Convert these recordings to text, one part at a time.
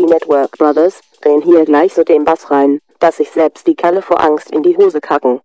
die Network Brothers drehen hier gleich so den Bass rein, dass sich selbst die Kalle vor Angst in die Hose kacken.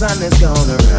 sun is gonna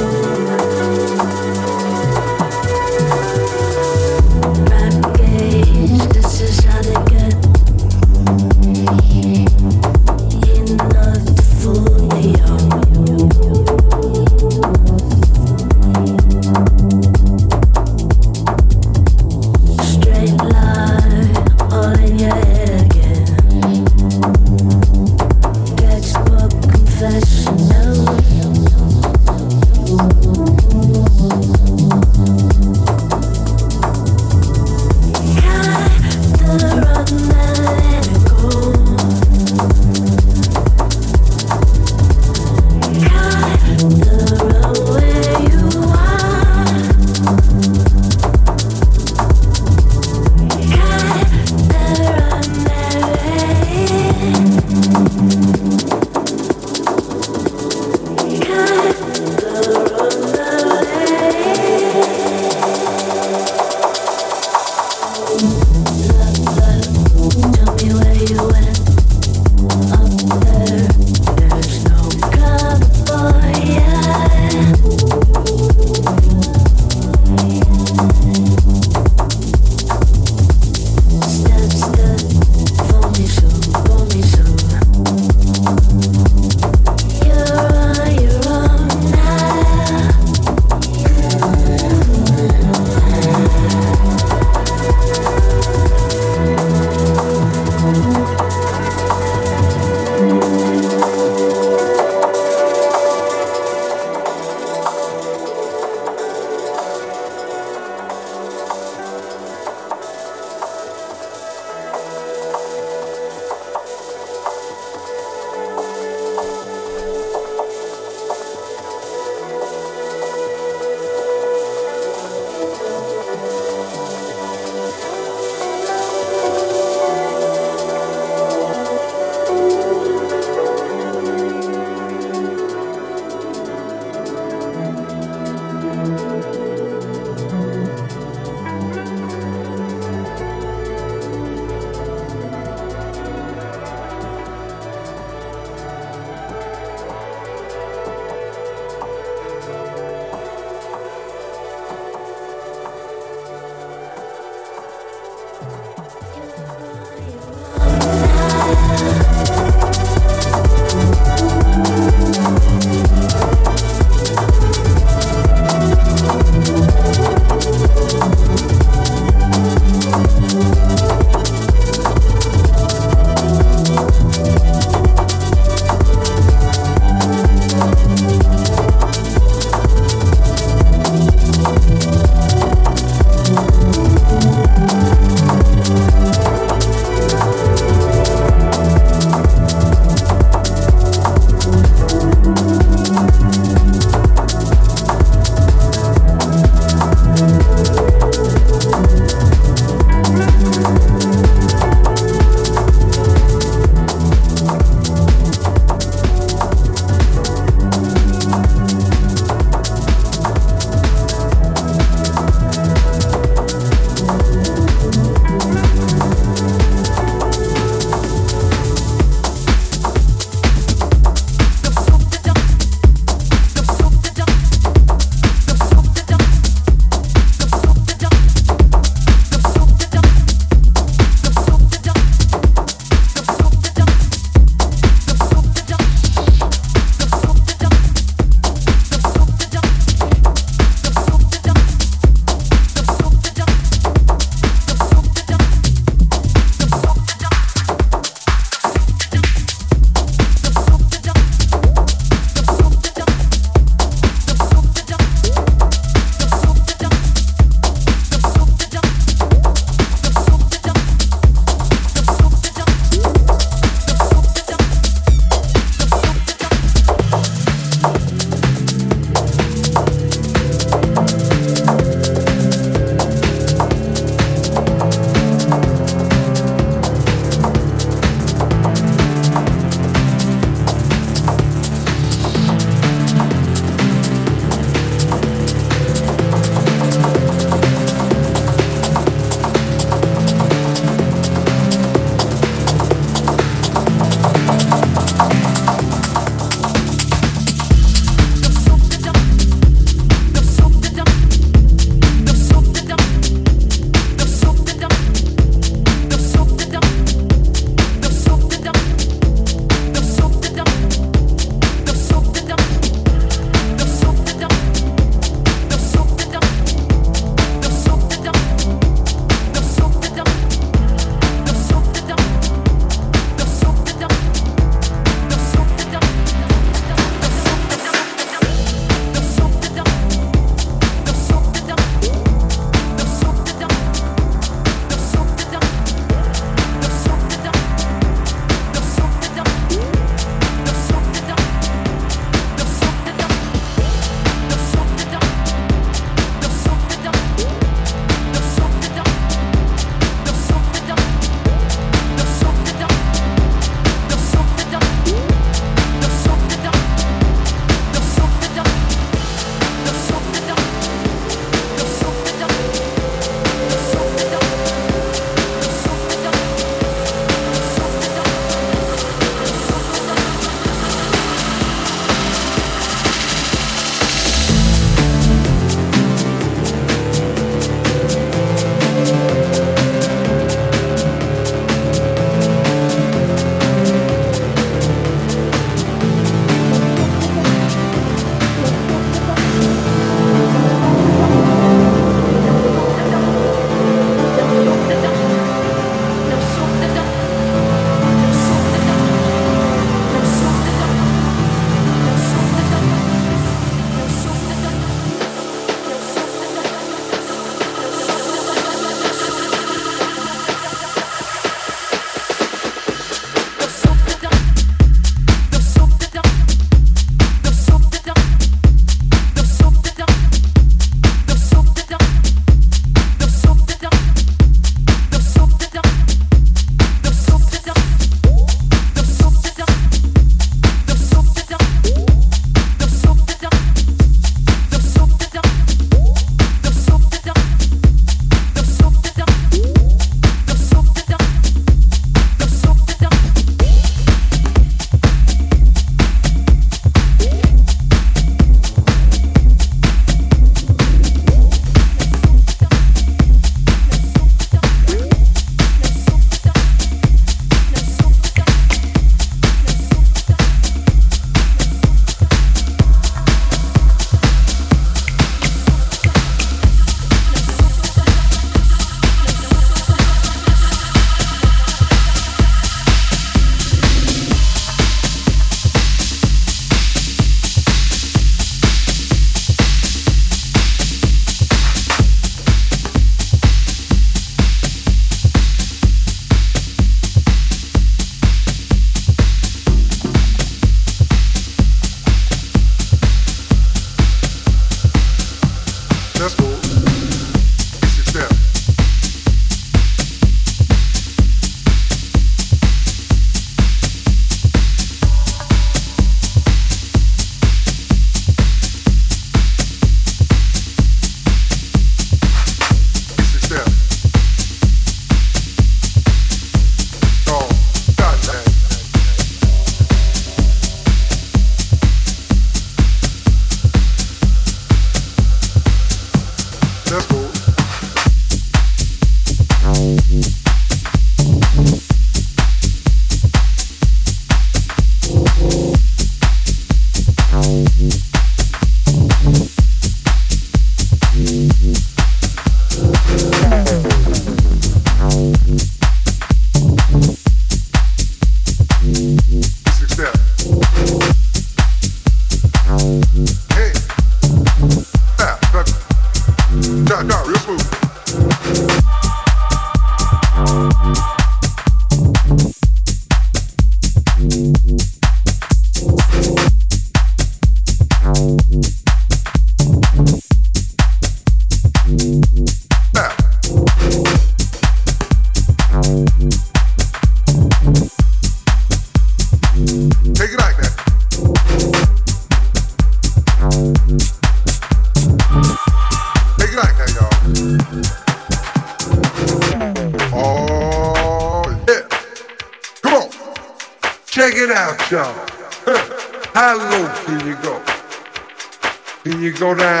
go down